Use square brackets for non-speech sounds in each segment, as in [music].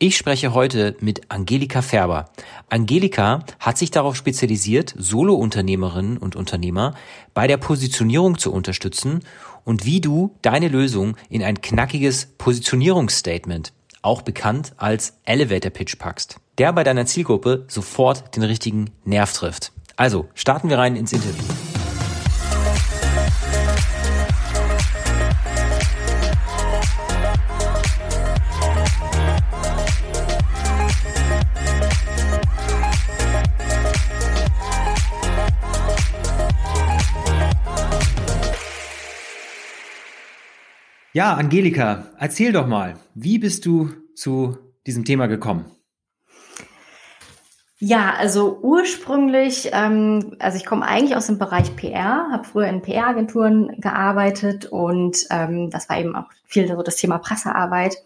Ich spreche heute mit Angelika Färber. Angelika hat sich darauf spezialisiert, Solo-Unternehmerinnen und Unternehmer bei der Positionierung zu unterstützen und wie du deine Lösung in ein knackiges Positionierungsstatement, auch bekannt als Elevator Pitch packst, der bei deiner Zielgruppe sofort den richtigen Nerv trifft. Also, starten wir rein ins Interview. Ja, Angelika, erzähl doch mal, wie bist du zu diesem Thema gekommen? Ja, also ursprünglich, ähm, also ich komme eigentlich aus dem Bereich PR, habe früher in PR-Agenturen gearbeitet und ähm, das war eben auch viel so das Thema Pressearbeit.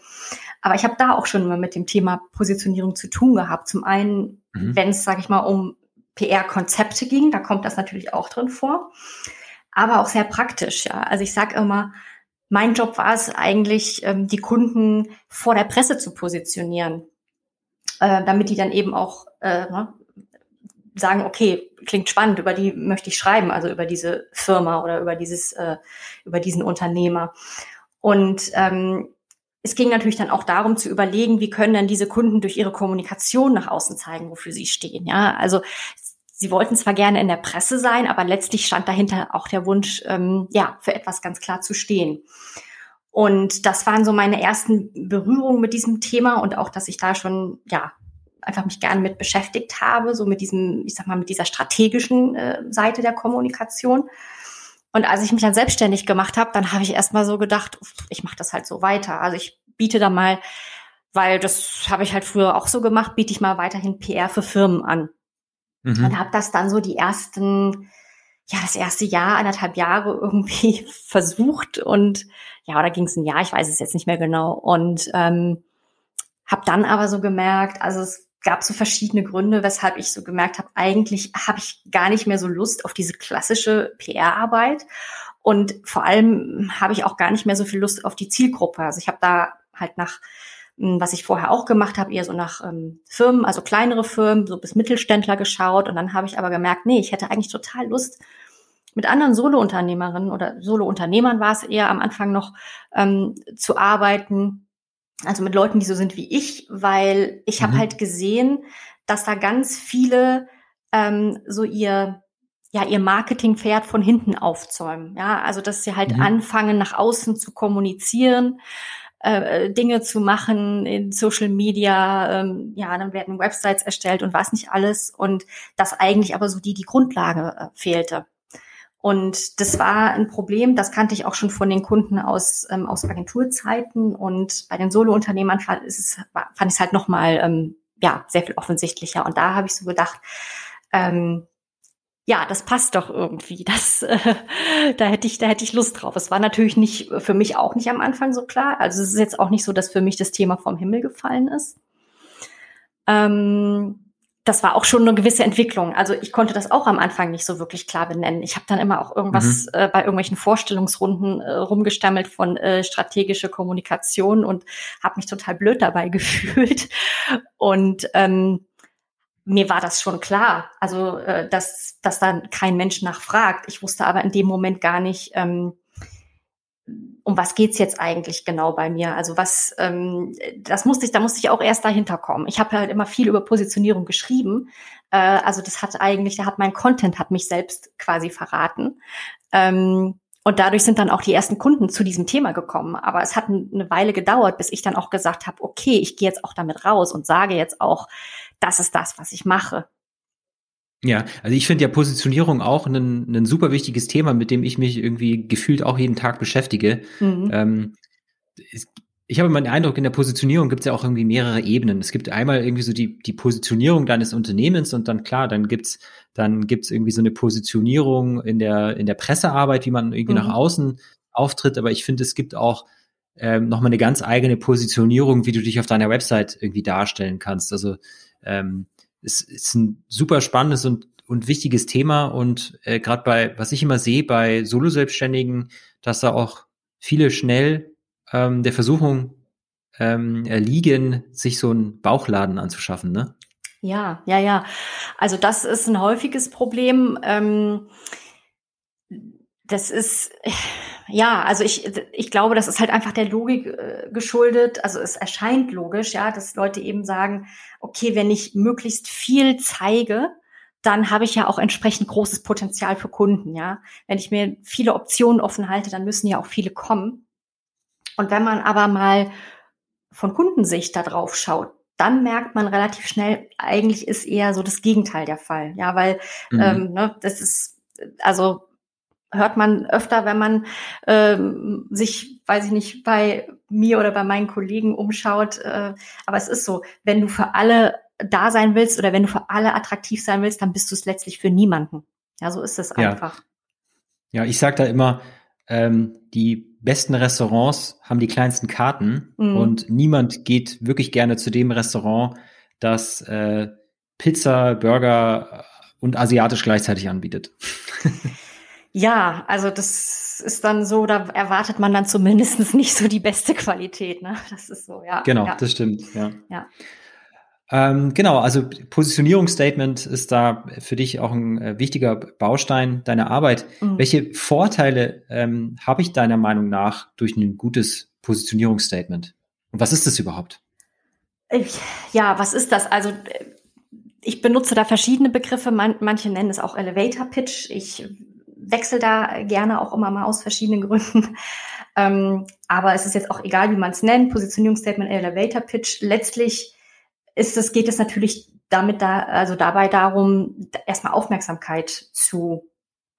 Aber ich habe da auch schon immer mit dem Thema Positionierung zu tun gehabt. Zum einen, mhm. wenn es, sage ich mal, um PR-Konzepte ging, da kommt das natürlich auch drin vor, aber auch sehr praktisch. Ja, also ich sage immer, mein Job war es eigentlich, ähm, die Kunden vor der Presse zu positionieren, äh, damit die dann eben auch äh, ne, sagen, okay, klingt spannend, über die möchte ich schreiben, also über diese Firma oder über dieses, äh, über diesen Unternehmer. Und ähm, es ging natürlich dann auch darum zu überlegen, wie können denn diese Kunden durch ihre Kommunikation nach außen zeigen, wofür sie stehen. Ja, also Sie wollten zwar gerne in der Presse sein, aber letztlich stand dahinter auch der Wunsch, ähm, ja, für etwas ganz klar zu stehen. Und das waren so meine ersten Berührungen mit diesem Thema und auch, dass ich da schon, ja, einfach mich gerne mit beschäftigt habe, so mit diesem, ich sag mal, mit dieser strategischen äh, Seite der Kommunikation. Und als ich mich dann selbstständig gemacht habe, dann habe ich erstmal so gedacht, ich mache das halt so weiter. Also ich biete da mal, weil das habe ich halt früher auch so gemacht, biete ich mal weiterhin PR für Firmen an. Mhm. Und habe das dann so die ersten, ja, das erste Jahr, anderthalb Jahre irgendwie [laughs] versucht und ja, oder ging es ein Jahr, ich weiß es jetzt nicht mehr genau. Und ähm, habe dann aber so gemerkt, also es gab so verschiedene Gründe, weshalb ich so gemerkt habe, eigentlich habe ich gar nicht mehr so Lust auf diese klassische PR-Arbeit. Und vor allem habe ich auch gar nicht mehr so viel Lust auf die Zielgruppe. Also ich habe da halt nach was ich vorher auch gemacht habe, eher so nach ähm, Firmen, also kleinere Firmen, so bis Mittelständler geschaut. Und dann habe ich aber gemerkt, nee, ich hätte eigentlich total Lust, mit anderen Solo-Unternehmerinnen oder Solo-Unternehmern war es eher am Anfang noch ähm, zu arbeiten, also mit Leuten, die so sind wie ich, weil ich mhm. habe halt gesehen, dass da ganz viele ähm, so ihr ja ihr Marketingpferd von hinten aufzäumen. Ja, also dass sie halt mhm. anfangen nach außen zu kommunizieren äh, Dinge zu machen in Social Media, ähm, ja, dann werden Websites erstellt und was nicht alles und das eigentlich aber so die die Grundlage äh, fehlte. Und das war ein Problem, das kannte ich auch schon von den Kunden aus, ähm, aus Agenturzeiten. Und bei den Solo-Unternehmern fand, es, fand ich es halt nochmal ähm, ja, sehr viel offensichtlicher. Und da habe ich so gedacht, ähm, ja, das passt doch irgendwie. [laughs] Das, äh, da hätte ich, da hätte ich Lust drauf. Es war natürlich nicht für mich auch nicht am Anfang so klar. Also es ist jetzt auch nicht so, dass für mich das Thema vom Himmel gefallen ist. Ähm, das war auch schon eine gewisse Entwicklung. Also ich konnte das auch am Anfang nicht so wirklich klar benennen. Ich habe dann immer auch irgendwas mhm. äh, bei irgendwelchen Vorstellungsrunden äh, rumgestammelt von äh, strategische Kommunikation und habe mich total blöd dabei [laughs] gefühlt. Und ähm, mir war das schon klar, also äh, dass, dass dann kein Mensch nachfragt. Ich wusste aber in dem Moment gar nicht, ähm, um was geht's jetzt eigentlich genau bei mir? Also was, ähm, das musste ich, da musste ich auch erst dahinter kommen. Ich habe halt immer viel über Positionierung geschrieben. Äh, also das hat eigentlich, da hat mein Content hat mich selbst quasi verraten. Ähm, und dadurch sind dann auch die ersten Kunden zu diesem Thema gekommen. Aber es hat eine Weile gedauert, bis ich dann auch gesagt habe, okay, ich gehe jetzt auch damit raus und sage jetzt auch, das ist das, was ich mache. Ja, also ich finde ja Positionierung auch ein, ein super wichtiges Thema, mit dem ich mich irgendwie gefühlt auch jeden Tag beschäftige. Mhm. Ähm, ich habe immer den Eindruck, in der Positionierung gibt es ja auch irgendwie mehrere Ebenen. Es gibt einmal irgendwie so die, die Positionierung deines Unternehmens und dann klar, dann gibt's dann gibt's irgendwie so eine Positionierung in der, in der Pressearbeit, wie man irgendwie mhm. nach außen auftritt. Aber ich finde, es gibt auch ähm, nochmal eine ganz eigene Positionierung, wie du dich auf deiner Website irgendwie darstellen kannst. Also ähm, es ist ein super spannendes und, und wichtiges Thema und äh, gerade bei, was ich immer sehe, bei Solo-Selbstständigen, dass da auch viele schnell ähm, der Versuchung ähm, liegen, sich so einen Bauchladen anzuschaffen, ne? Ja, ja, ja. Also das ist ein häufiges Problem. Ähm, das ist, ja, also ich, ich glaube, das ist halt einfach der Logik äh, geschuldet. Also es erscheint logisch, ja, dass Leute eben sagen, okay, wenn ich möglichst viel zeige, dann habe ich ja auch entsprechend großes Potenzial für Kunden, ja. Wenn ich mir viele Optionen offen halte, dann müssen ja auch viele kommen. Und wenn man aber mal von Kundensicht da drauf schaut, dann merkt man relativ schnell, eigentlich ist eher so das Gegenteil der Fall. Ja, weil mhm. ähm, ne, das ist, also hört man öfter, wenn man ähm, sich, weiß ich nicht, bei mir oder bei meinen Kollegen umschaut. Äh, aber es ist so, wenn du für alle da sein willst oder wenn du für alle attraktiv sein willst, dann bist du es letztlich für niemanden. Ja, so ist es einfach. Ja, ich sage da immer, ähm, die besten Restaurants haben die kleinsten Karten mhm. und niemand geht wirklich gerne zu dem Restaurant, das äh, Pizza, Burger und asiatisch gleichzeitig anbietet. [laughs] ja, also das ist dann so, da erwartet man dann zumindest [laughs] nicht so die beste Qualität. Ne? Das ist so, ja. Genau, ja. das stimmt, ja. ja. Ähm, genau, also Positionierungsstatement ist da für dich auch ein äh, wichtiger Baustein deiner Arbeit. Mhm. Welche Vorteile ähm, habe ich deiner Meinung nach durch ein gutes Positionierungsstatement? Und was ist das überhaupt? Ja, was ist das? Also ich benutze da verschiedene Begriffe. Man, manche nennen es auch Elevator Pitch. Ich wechsle da gerne auch immer mal aus verschiedenen Gründen. [laughs] Ähm, aber es ist jetzt auch egal, wie man es nennt. Positionierungsstatement, Elevator Pitch. Letztlich ist es, geht es natürlich damit da, also dabei darum, erstmal Aufmerksamkeit zu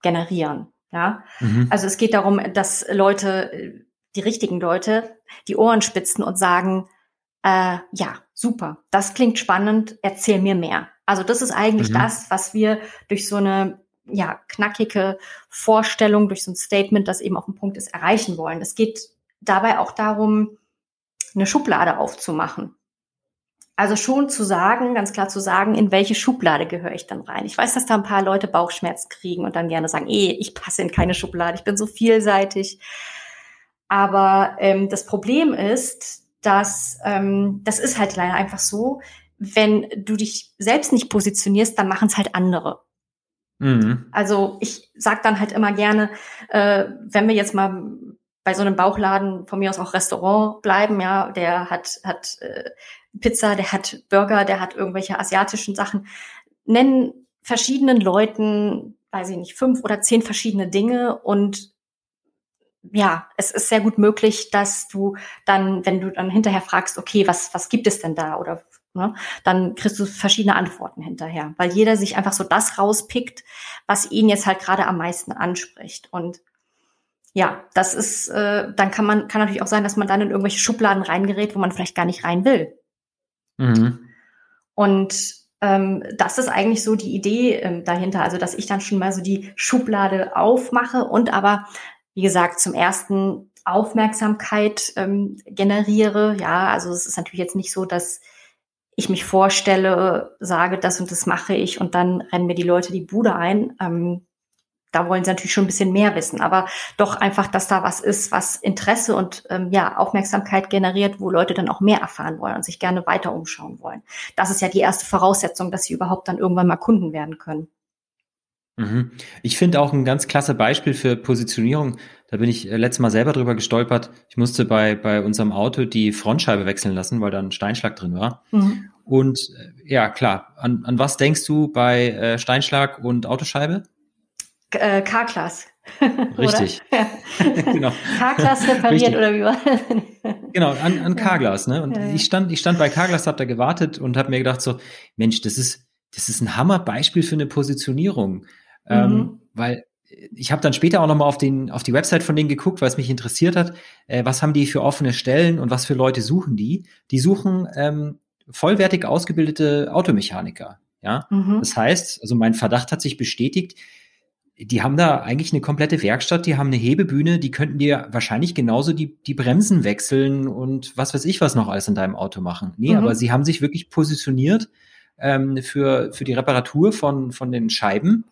generieren. Ja, mhm. also es geht darum, dass Leute, die richtigen Leute, die Ohren spitzen und sagen, äh, ja, super, das klingt spannend, erzähl mir mehr. Also das ist eigentlich mhm. das, was wir durch so eine ja, knackige Vorstellung, durch so ein Statement, das eben auf dem Punkt ist, erreichen wollen. Es geht dabei auch darum, eine Schublade aufzumachen. Also schon zu sagen, ganz klar zu sagen, in welche Schublade gehöre ich dann rein. Ich weiß, dass da ein paar Leute Bauchschmerzen kriegen und dann gerne sagen, eh, ich passe in keine Schublade, ich bin so vielseitig. Aber ähm, das Problem ist, dass ähm, das ist halt leider einfach so, wenn du dich selbst nicht positionierst, dann machen es halt andere. Mhm. Also ich sag dann halt immer gerne, äh, wenn wir jetzt mal bei so einem Bauchladen von mir aus auch Restaurant bleiben, ja, der hat, hat äh, Pizza, der hat Burger, der hat irgendwelche asiatischen Sachen. Nennen verschiedenen Leuten, weiß ich nicht, fünf oder zehn verschiedene Dinge und ja, es ist sehr gut möglich, dass du dann, wenn du dann hinterher fragst, okay, was, was gibt es denn da oder ne, dann kriegst du verschiedene Antworten hinterher, weil jeder sich einfach so das rauspickt, was ihn jetzt halt gerade am meisten anspricht. Und ja, das ist, äh, dann kann man, kann natürlich auch sein, dass man dann in irgendwelche Schubladen reingerät, wo man vielleicht gar nicht rein will. Mhm. Und ähm, das ist eigentlich so die Idee ähm, dahinter, also dass ich dann schon mal so die Schublade aufmache und aber, wie gesagt, zum ersten Aufmerksamkeit ähm, generiere. Ja, also es ist natürlich jetzt nicht so, dass ich mich vorstelle, sage das und das mache ich und dann rennen mir die Leute die Bude ein. Ähm, da wollen sie natürlich schon ein bisschen mehr wissen, aber doch einfach, dass da was ist, was Interesse und ähm, ja Aufmerksamkeit generiert, wo Leute dann auch mehr erfahren wollen und sich gerne weiter umschauen wollen. Das ist ja die erste Voraussetzung, dass sie überhaupt dann irgendwann mal Kunden werden können. Mhm. Ich finde auch ein ganz klasse Beispiel für Positionierung. Da bin ich äh, letztes Mal selber drüber gestolpert. Ich musste bei, bei unserem Auto die Frontscheibe wechseln lassen, weil da ein Steinschlag drin war. Mhm. Und äh, ja, klar, an, an was denkst du bei äh, Steinschlag und Autoscheibe? äh, K-Class. [laughs] Richtig. [laughs] genau. K-Class repariert Richtig. oder wie war das? genau, an, an K-Glas, ne? Und ja, ja. ich stand, ich stand bei K-Glas, hab da gewartet und habe mir gedacht so, Mensch, das ist, das ist ein Hammerbeispiel für eine Positionierung. Ähm, mhm. Ähm, weil ich habe dann später auch nochmal auf, den, auf die Website von denen geguckt, weil es mich interessiert hat. Äh, was haben die für offene Stellen und was für Leute suchen die? Die suchen ähm, vollwertig ausgebildete Automechaniker. Ja, mhm. das heißt, also mein Verdacht hat sich bestätigt, die haben da eigentlich eine komplette Werkstatt, die haben eine Hebebühne, die könnten dir wahrscheinlich genauso die, die Bremsen wechseln und was weiß ich was noch alles in deinem Auto machen. Nee, mhm. aber sie haben sich wirklich positioniert ähm, für, für die Reparatur von, von den Scheiben.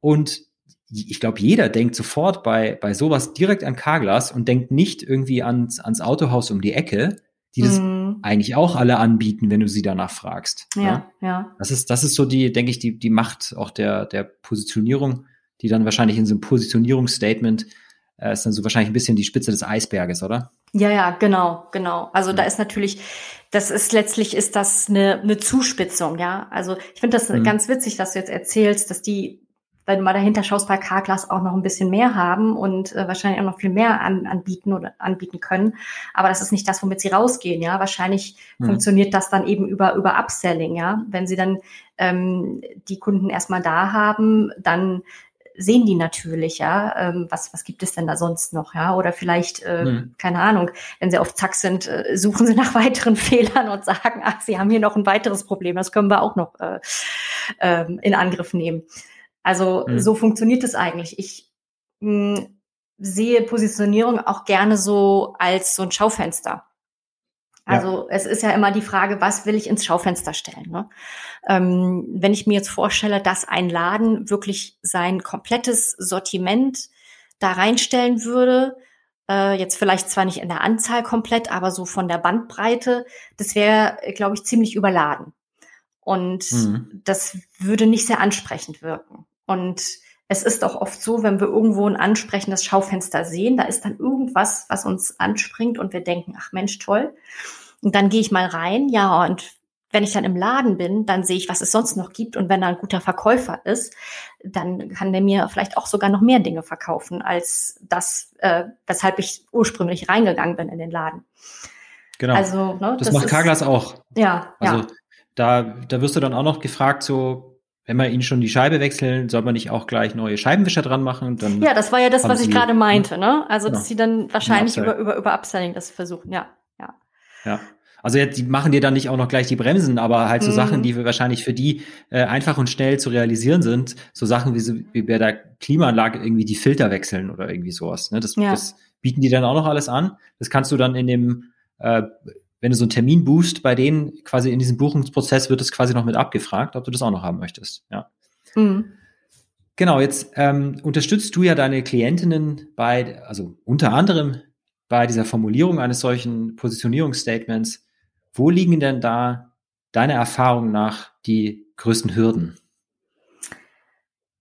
Und ich glaube, jeder denkt sofort bei, bei sowas direkt an Carglass und denkt nicht irgendwie ans, ans Autohaus um die Ecke. die das mhm. eigentlich auch alle anbieten, wenn du sie danach fragst. Ja, ja, ja. Das ist, das ist so die, denke ich, die, die Macht auch der, der Positionierung, die dann wahrscheinlich in so einem Positionierungsstatement äh, ist dann so wahrscheinlich ein bisschen die Spitze des Eisberges, oder? Ja, ja, genau, genau. Also mhm. da ist natürlich, das ist letztlich ist das eine, eine Zuspitzung, ja. Also ich finde das mhm. ganz witzig, dass du jetzt erzählst, dass die wenn du mal dahinter schaust, bei Carglass auch noch ein bisschen mehr haben und äh, wahrscheinlich auch noch viel mehr an, anbieten oder anbieten können. Aber das ist nicht das, womit sie rausgehen, ja. Wahrscheinlich mhm. funktioniert das dann eben über, über Upselling, ja. Wenn sie dann ähm, die Kunden erstmal da haben, dann sehen die natürlich, ja, ähm, was, was gibt es denn da sonst noch, ja, oder vielleicht, äh, mhm. keine Ahnung, wenn sie auf Zack sind, äh, suchen sie [laughs] nach weiteren Fehlern und sagen, ach, sie haben hier noch ein weiteres Problem, das können wir auch noch äh, äh, in Angriff nehmen. Also mhm. so funktioniert es eigentlich. Ich mh, hm, sehe Positionierung auch gerne so als so ein Schaufenster. Also ja. es ist ja immer die Frage, was will ich ins Schaufenster stellen? Ne? Ähm, wenn ich mir jetzt vorstelle, dass ein Laden wirklich sein komplettes Sortiment da reinstellen würde, äh, jetzt vielleicht zwar nicht in der Anzahl komplett, aber so von der Bandbreite, das wäre, glaube ich, ziemlich überladen. Und mhm. das würde nicht sehr ansprechend wirken. Und es ist auch oft so, wenn wir irgendwo ein ansprechendes Schaufenster sehen, da ist dann irgendwas, was uns anspringt und wir denken, ach Mensch, toll. Und dann gehe ich mal rein, ja, und wenn ich dann im Laden bin, dann sehe ich, was es sonst noch gibt. Und wenn da ein guter Verkäufer ist, dann kann der mir vielleicht auch sogar noch mehr Dinge verkaufen, als das, äh, weshalb ich ursprünglich reingegangen bin in den Laden. Genau. Also, ne, das, das macht Carglass auch. Ja. Also ja. da, da wirst du dann auch noch gefragt, so wenn wir ihnen schon die Scheibe wechseln, soll man nicht auch gleich neue Scheibenwischer dran machen? Dann ja, das war ja das, was ich gerade meinte, ne? Also, dass genau. sie dann wahrscheinlich über, über, über Upselling das versuchen, ja, ja. Ja. Also jetzt, die machen dir dann nicht auch noch gleich die Bremsen, aber halt so mhm. Sachen, die wahrscheinlich für die äh, einfach und schnell zu realisieren sind, so Sachen wie, so, wie bei der Klimaanlage irgendwie die Filter wechseln oder irgendwie sowas. Ne? Das, ja. das bieten die dann auch noch alles an. Das kannst du dann in dem äh, wenn du so einen Termin buchst, bei denen quasi in diesem Buchungsprozess wird es quasi noch mit abgefragt, ob du das auch noch haben möchtest. Ja. Mhm. Genau, jetzt ähm, unterstützt du ja deine Klientinnen bei, also unter anderem bei dieser Formulierung eines solchen Positionierungsstatements. Wo liegen denn da deiner Erfahrung nach die größten Hürden?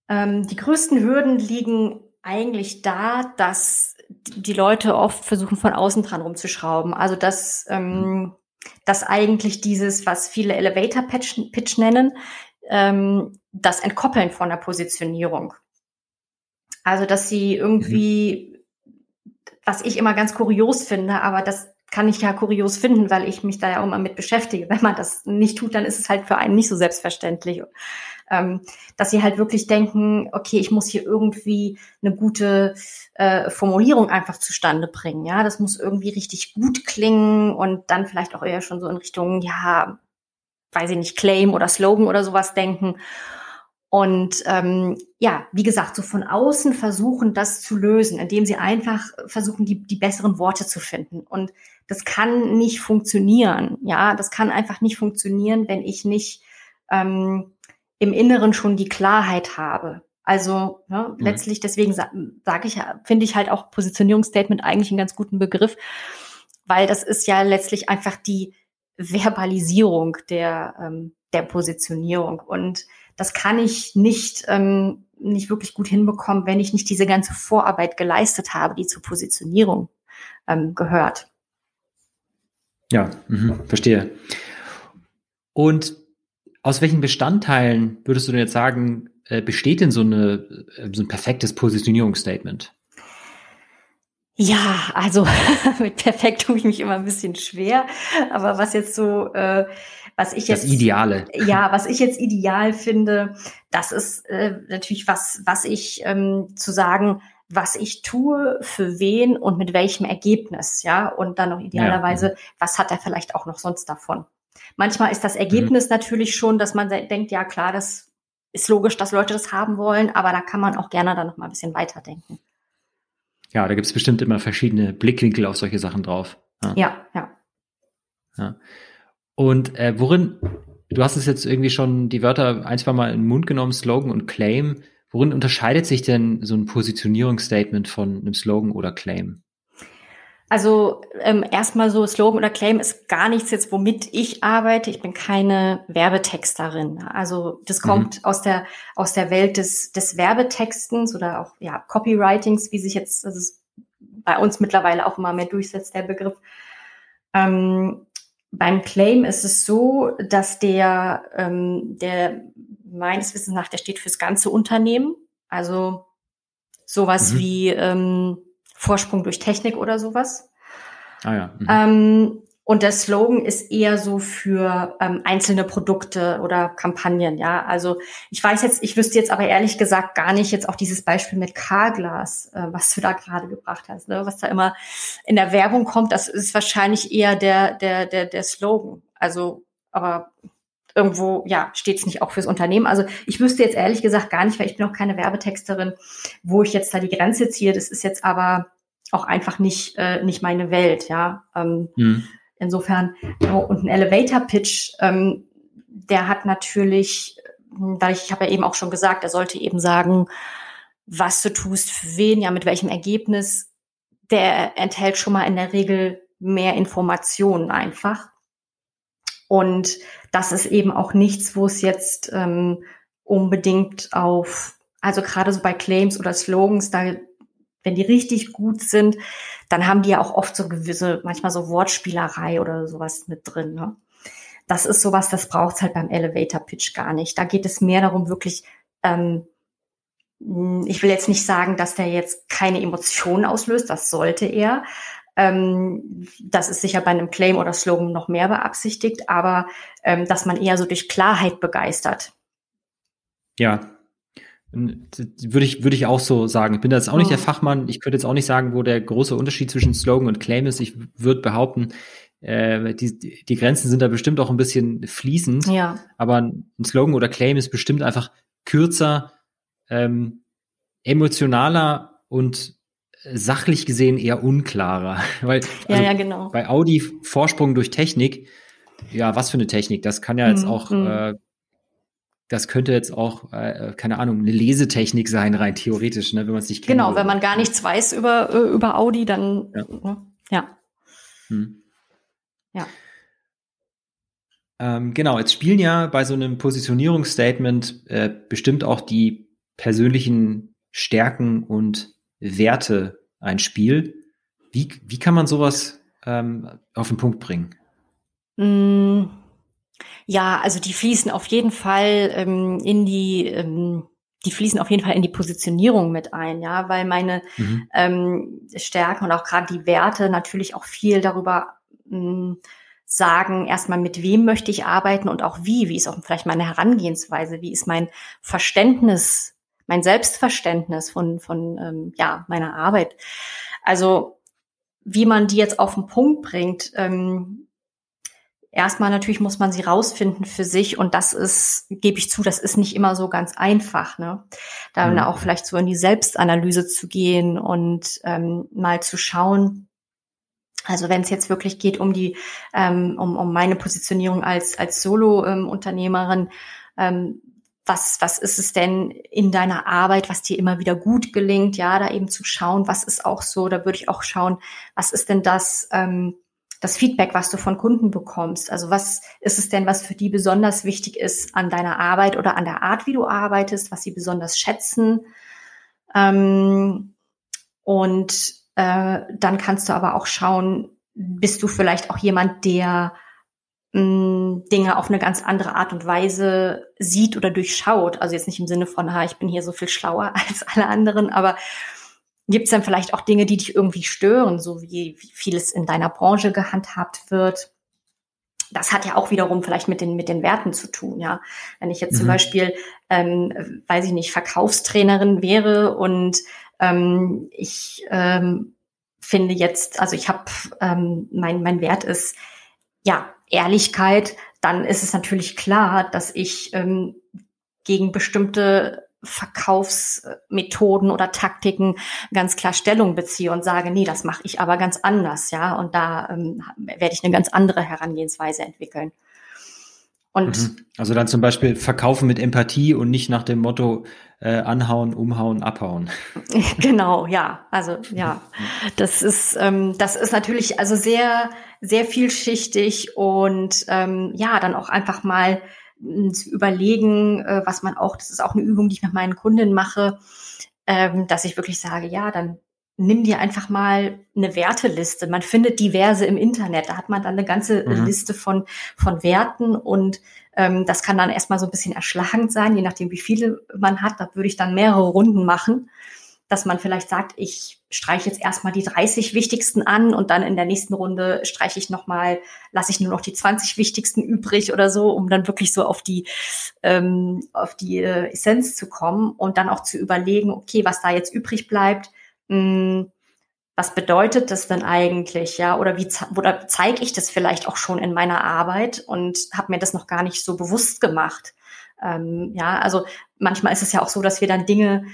Ähm, die größten Hürden liegen eigentlich da, dass die Leute oft versuchen, von außen dran rumzuschrauben. Also dass, ähm, dass eigentlich dieses, was viele Elevator Pitch, Pitch nennen, ähm, das Entkoppeln von der Positionierung. Also dass sie irgendwie, mhm. was ich immer ganz kurios finde, aber das kann ich ja kurios finden, weil ich mich da ja auch immer mit beschäftige. Wenn man das nicht tut, dann ist es halt für einen nicht so selbstverständlich ähm, dass sie halt wirklich denken, okay, ich muss hier irgendwie eine gute äh, Formulierung einfach zustande bringen. Ja, das muss irgendwie richtig gut klingen und dann vielleicht auch eher schon so in Richtung, ja, weiß ich nicht, Claim oder Slogan oder sowas denken. Und ähm, ja, wie gesagt, so von außen versuchen, das zu lösen, indem sie einfach versuchen, die, die besseren Worte zu finden. Und das kann nicht funktionieren. Ja, das kann einfach nicht funktionieren, wenn ich nicht ähm, im Inneren schon die Klarheit habe. Also ne, mhm. letztlich deswegen sage sag ich, finde ich halt auch Positionierungsstatement eigentlich einen ganz guten Begriff, weil das ist ja letztlich einfach die Verbalisierung der ähm, der Positionierung und das kann ich nicht ähm, nicht wirklich gut hinbekommen, wenn ich nicht diese ganze Vorarbeit geleistet habe, die zur Positionierung ähm, gehört. Ja, mh, verstehe. Und aus welchen Bestandteilen würdest du denn jetzt sagen, äh, besteht denn so, eine, äh, so ein perfektes Positionierungsstatement? Ja, also [laughs] mit perfekt tue ich mich immer ein bisschen schwer, aber was jetzt so, äh, was ich jetzt das Ideale, ja, was ich jetzt ideal finde, das ist äh, natürlich was, was ich ähm, zu sagen, was ich tue, für wen und mit welchem Ergebnis, ja, und dann noch idealerweise, ja. was hat er vielleicht auch noch sonst davon? Manchmal ist das Ergebnis mhm. natürlich schon, dass man denkt, ja klar, das ist logisch, dass Leute das haben wollen, aber da kann man auch gerne dann noch mal ein bisschen weiterdenken. Ja, da gibt es bestimmt immer verschiedene Blickwinkel auf solche Sachen drauf. Ja, ja. ja. ja. Und äh, worin, du hast es jetzt irgendwie schon die Wörter ein, zwei Mal in den Mund genommen, Slogan und Claim. Worin unterscheidet sich denn so ein Positionierungsstatement von einem Slogan oder Claim? Also ähm, erstmal so Slogan oder Claim ist gar nichts jetzt, womit ich arbeite. Ich bin keine Werbetexterin. Also das mhm. kommt mhm. aus der aus der Welt des des Werbetextens oder auch ja Copywritings, wie sich jetzt ist bei uns mittlerweile auch immer mehr durchsetzt der Begriff. Ähm, beim Claim ist es so, dass der ähm, der meines Wissens nach der steht fürs ganze Unternehmen. Also sowas mhm. wie ähm, Vorsprung durch Technik oder sowas. Ah ja. Mhm. Ähm, und der Slogan ist eher so für ähm, einzelne Produkte oder Kampagnen, ja. Also ich weiß jetzt, ich wüsste jetzt aber ehrlich gesagt gar nicht jetzt auch dieses Beispiel mit Carglass, äh, was du da gerade gebracht hast, ne? was da immer in der Werbung kommt, das ist wahrscheinlich eher der, der, der, der Slogan. Also, aber irgendwo, ja, steht es nicht auch fürs Unternehmen. Also ich wüsste jetzt ehrlich gesagt gar nicht, weil ich bin auch keine Werbetexterin, wo ich jetzt da die Grenze ziehe. Das ist jetzt aber auch einfach nicht, äh, nicht meine Welt, ja. Ähm, mhm. Insofern, und ein Elevator-Pitch, ähm, der hat natürlich, weil ich, ich habe ja eben auch schon gesagt, er sollte eben sagen, was du tust, für wen, ja, mit welchem Ergebnis. Der enthält schon mal in der Regel mehr Informationen einfach. Und das ist eben auch nichts, wo es jetzt ähm, unbedingt auf, also gerade so bei Claims oder Slogans, da wenn die richtig gut sind, dann haben die ja auch oft so gewisse, manchmal so Wortspielerei oder sowas mit drin. Ne? Das ist sowas, das braucht's halt beim Elevator Pitch gar nicht. Da geht es mehr darum, wirklich, ähm, ich will jetzt nicht sagen, dass der jetzt keine Emotionen auslöst, das sollte er. Ähm, das ist sicher bei einem Claim oder Slogan noch mehr beabsichtigt, aber ähm, dass man eher so durch Klarheit begeistert. Ja, würde ich, würde ich auch so sagen. Ich bin da jetzt auch nicht der oh. Fachmann. Ich könnte jetzt auch nicht sagen, wo der große Unterschied zwischen Slogan und Claim ist. Ich würde behaupten, äh, die, die Grenzen sind da bestimmt auch ein bisschen fließend. Ja. Aber ein Slogan oder Claim ist bestimmt einfach kürzer, ähm, emotionaler und sachlich gesehen eher unklarer. [laughs] Weil also ja, ja, genau. bei Audi Vorsprung durch Technik, ja, was für eine Technik? Das kann ja jetzt mhm. auch mhm. äh, das könnte jetzt auch, äh, keine Ahnung, eine Lesetechnik sein, rein theoretisch, ne, wenn man es nicht kennt. Genau, wenn man gar nichts weiß über, äh, über Audi, dann ja. Ne, ja. Hm. ja. Ähm, genau, jetzt spielen ja bei so einem Positionierungsstatement äh, bestimmt auch die persönlichen Stärken und Werte ein Spiel. Wie, wie kann man sowas ähm, auf den Punkt bringen? Mm ja, also die fließen auf jeden Fall ähm, in die, ähm, die fließen auf jeden Fall in die Positionierung mit ein, ja, weil meine mhm. ähm, Stärken und auch gerade die Werte natürlich auch viel darüber mh, hm, sagen, erstmal mit wem möchte ich arbeiten und auch wie, wie ist auch vielleicht meine Herangehensweise, wie ist mein Verständnis, mein Selbstverständnis von, von ähm, ja, meiner Arbeit. Also wie man die jetzt auf den Punkt bringt, ähm, erstmal natürlich muss man sie rausfinden für sich und das ist, gebe ich zu, das ist nicht immer so ganz einfach, ne? Da mhm. auch vielleicht so in die Selbstanalyse zu gehen und ähm, mal zu schauen, also wenn es jetzt wirklich geht um die, ähm, um, um meine Positionierung als, als Solo-Unternehmerin, ähm, was, was ist es denn in deiner Arbeit, was dir immer wieder gut gelingt, ja, da eben zu schauen, was ist auch so, da würde ich auch schauen, was ist denn das, ähm, das Feedback, was du von Kunden bekommst. Also was ist es denn, was für die besonders wichtig ist an deiner Arbeit oder an der Art, wie du arbeitest, was sie besonders schätzen. Ähm, und äh, dann kannst du aber auch schauen, bist du vielleicht auch jemand, der Dinge auf eine ganz andere Art und Weise sieht oder durchschaut. Also jetzt nicht im Sinne von, ha, ich bin hier so viel schlauer [laughs] als alle anderen, aber Gibt es dann vielleicht auch Dinge, die dich irgendwie stören, so wie, wie vieles in deiner Branche gehandhabt wird? Das hat ja auch wiederum vielleicht mit den, mit den Werten zu tun, ja. Wenn ich jetzt mhm. zum Beispiel, ähm, weiß ich nicht, Verkaufstrainerin wäre und ähm, ich ähm, finde jetzt, also ich habe, ähm, mein, mein Wert ist, ja, Ehrlichkeit, dann ist es natürlich klar, dass ich ähm, gegen bestimmte Verkaufsmethoden oder Taktiken ganz klar Stellung beziehe und sage, nee, das mache ich aber ganz anders, ja, und da ähm, werde ich eine ganz andere Herangehensweise entwickeln. Und mhm. also dann zum Beispiel verkaufen mit Empathie und nicht nach dem Motto äh, anhauen, umhauen, abhauen. [laughs] Genau, ja. Also ja, [laughs] das ist ähm, das ist natürlich also sehr sehr vielschichtig und ähm, ja dann auch einfach mal hm, zu überlegen, äh, was man auch. Das ist auch eine Übung, die ich mit meinen Kundinnen mache, ähm, dass ich wirklich sage, ja, dann nimm dir einfach mal eine Werteliste. Man findet diverse im Internet. Da hat man dann eine ganze mhm. Liste von, von Werten und ähm, das kann dann erstmal so ein bisschen erschlagend sein, je nachdem, wie viele man hat. Da würde ich dann mehrere Runden machen, dass man vielleicht sagt, ich streiche jetzt erstmal die 30 wichtigsten an und dann in der nächsten Runde streiche ich nochmal, lasse ich nur noch die 20 wichtigsten übrig oder so, um dann wirklich so auf die, ähm, auf die äh, Essenz zu kommen und dann auch zu überlegen, okay, was da jetzt übrig bleibt, hm, was bedeutet das denn eigentlich, ja? Oder wie oder zeige ich das vielleicht auch schon in meiner Arbeit und habe mir das noch gar nicht so bewusst gemacht? Ähm, ja, also manchmal ist es ja auch so, dass wir dann Dinge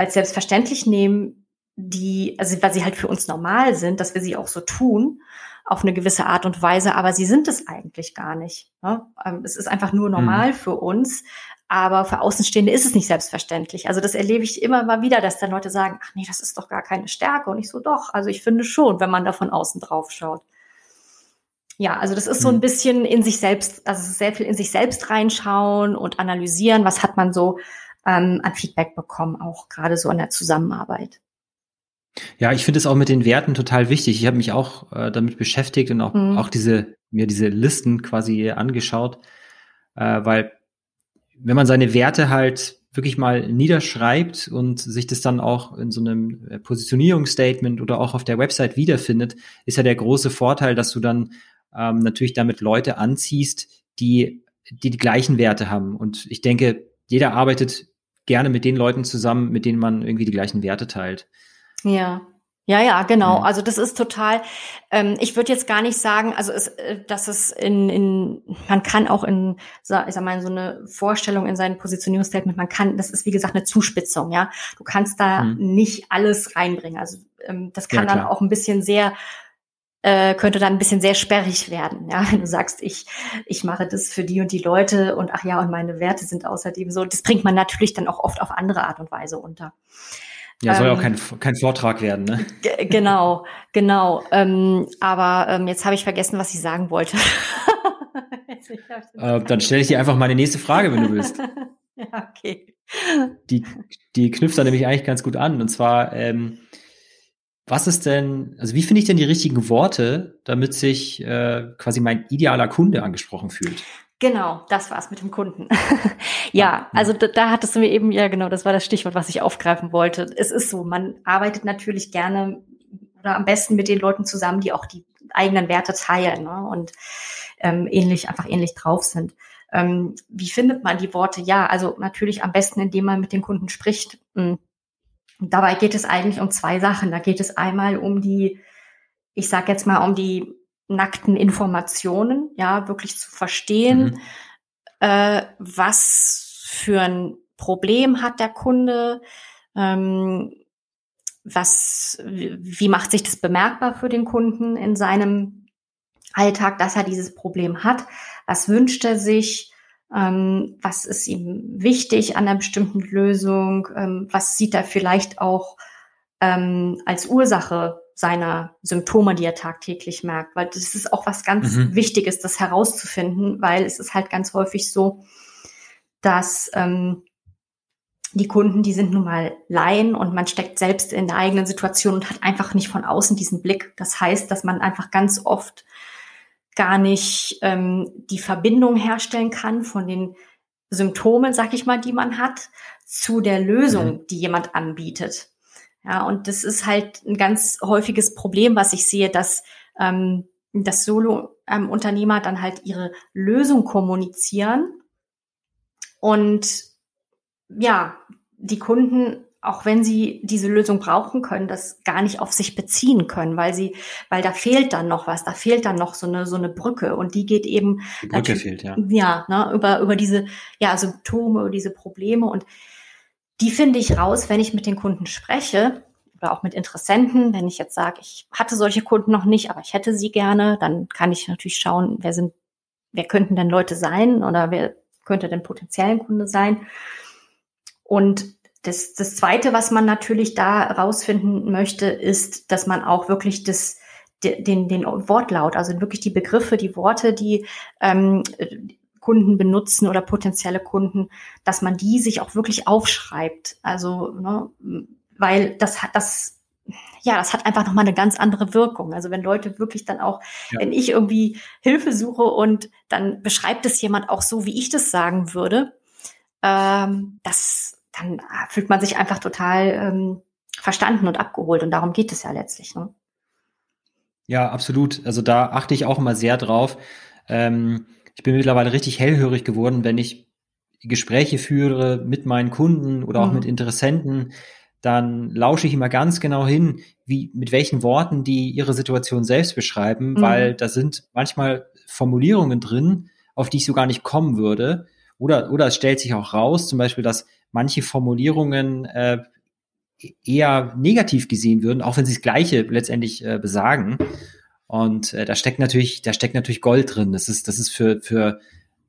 als selbstverständlich nehmen, die, also weil sie halt für uns normal sind, dass wir sie auch so tun auf eine gewisse Art und Weise, aber sie sind es eigentlich gar nicht. Ne? Ähm, es ist einfach nur normal mhm. für uns, aber für Außenstehende ist es nicht selbstverständlich. Also das erlebe ich immer mal wieder, dass dann Leute sagen, ach nee, das ist doch gar keine Stärke. Und ich so, doch. Also ich finde schon, wenn man da von außen drauf schaut. Ja, also das ist so ein mhm. bisschen in sich selbst, also sehr viel in sich selbst reinschauen und analysieren, was hat man so ähm, an Feedback bekommen, auch gerade so in der Zusammenarbeit. Ja, ich finde es auch mit den Werten total wichtig. Ich habe mich auch äh, damit beschäftigt und auch, mhm. auch diese, mir diese Listen quasi angeschaut, äh, weil wenn man seine Werte halt wirklich mal niederschreibt und sich das dann auch in so einem äh, Positionierungsstatement oder auch auf der Website wiederfindet, ist ja der große Vorteil, dass du dann ähm, natürlich damit Leute anziehst, die, die die gleichen Werte haben. Und ich denke, jeder arbeitet gerne mit den Leuten zusammen, mit denen man irgendwie die gleichen Werte teilt. Ja, ja, ja, genau. Also das ist total, ähm, ich würde jetzt gar nicht sagen, also es, äh, dass es in, in, man kann auch in, ich sag mal, so eine Vorstellung in seinem Positionierungsstatement, man kann, das ist wie gesagt eine Zuspitzung, ja. Du kannst da mhm. nicht alles reinbringen. Also ähm, das kann ja, dann auch ein bisschen sehr äh, könnte dann ein bisschen sehr sperrig werden, ja, wenn du sagst, ich, ich mache das für die und die Leute und ach ja, und meine Werte sind außerdem so. Das bringt man natürlich dann auch oft auf andere Art und Weise unter. Ja, soll ja auch ähm, kein, kein Vortrag werden, ne? [laughs] Genau, genau. Ähm, aber ähm, jetzt habe ich vergessen, was ich sagen wollte. äh, dann stelle ich dir einfach meine nächste Frage, wenn du willst. [laughs] ja, okay. Die, die knüpft da nämlich eigentlich ganz gut an. Und zwar, ähm, was ist denn, also wie finde ich denn die richtigen Worte, damit sich äh, quasi mein idealer Kunde angesprochen fühlt? Genau, das war's mit dem Kunden. [laughs] ja, also da, da hattest du mir eben, ja genau, das war das Stichwort, was ich aufgreifen wollte. Es ist so, man arbeitet natürlich gerne oder am besten mit den Leuten zusammen, die auch die eigenen Werte teilen ne? und ähm, ähnlich, einfach ähnlich drauf sind. Ähm, wie findet man die Worte? Ja, also natürlich am besten, indem man mit den Kunden spricht. Und hm. Dabei geht es eigentlich um zwei Sachen. Da geht es einmal um die, ich sag jetzt mal, um die nackten Informationen, ja, wirklich zu verstehen, mhm. äh, was für ein Problem hat der Kunde, ähm, was, wie macht sich das bemerkbar für den Kunden in seinem Alltag, dass er dieses Problem hat, was wünscht er sich, ähm, was ist ihm wichtig an einer bestimmten Lösung, ähm, was sieht er vielleicht auch ähm, als Ursache seiner Symptome, die er tagtäglich merkt. Weil das ist auch was ganz mhm. Wichtiges, das herauszufinden, weil es ist halt ganz häufig so, dass ähm, die Kunden, die sind nun mal Laien und man steckt selbst in der eigenen Situation und hat einfach nicht von außen diesen Blick. Das heißt, dass man einfach ganz oft gar nicht ähm, die Verbindung herstellen kann von den Symptomen, sag ich mal, die man hat, zu der Lösung, mhm. die jemand anbietet. Ja, und das ist halt ein ganz häufiges Problem, was ich sehe, dass ähm, dass Solo-Unternehmer ähm, dann halt ihre Lösung kommunizieren und ja, die Kunden, auch wenn sie diese Lösung brauchen können, das gar nicht auf sich beziehen können, weil sie, weil da fehlt dann noch was, da fehlt dann noch so eine so eine Brücke und die geht eben die Brücke fehlt ja ja ne, über über diese ja Symptome, über diese Probleme und die finde ich raus, wenn ich mit den Kunden spreche oder auch mit Interessenten. Wenn ich jetzt sage, ich hatte solche Kunden noch nicht, aber ich hätte sie gerne, dann kann ich natürlich schauen, wer sind wer könnten denn Leute sein oder wer könnte denn potenziellen Kunde sein. Und das, das Zweite, was man natürlich da rausfinden möchte, ist, dass man auch wirklich das, den, den Wortlaut, also wirklich die Begriffe, die Worte, die ähm, Kunden benutzen oder potenzielle Kunden, dass man die sich auch wirklich aufschreibt. Also, ne, weil das hat das ja, das hat einfach nochmal eine ganz andere Wirkung. Also wenn Leute wirklich dann auch, ja. wenn ich irgendwie Hilfe suche und dann beschreibt es jemand auch so, wie ich das sagen würde, ähm, das, dann fühlt man sich einfach total ähm, verstanden und abgeholt. Und darum geht es ja letztlich. Ne? Ja, absolut. Also da achte ich auch immer sehr drauf. Ähm, ich bin mittlerweile richtig hellhörig geworden, wenn ich Gespräche führe mit meinen Kunden oder auch mhm. mit Interessenten, dann lausche ich immer ganz genau hin, wie, mit welchen Worten die ihre Situation selbst beschreiben, mhm. weil da sind manchmal Formulierungen drin, auf die ich so gar nicht kommen würde. Oder, oder es stellt sich auch raus, zum Beispiel, dass manche Formulierungen äh, eher negativ gesehen würden, auch wenn sie das Gleiche letztendlich äh, besagen. Und äh, da steckt natürlich, da steckt natürlich Gold drin. Das ist, das ist für, für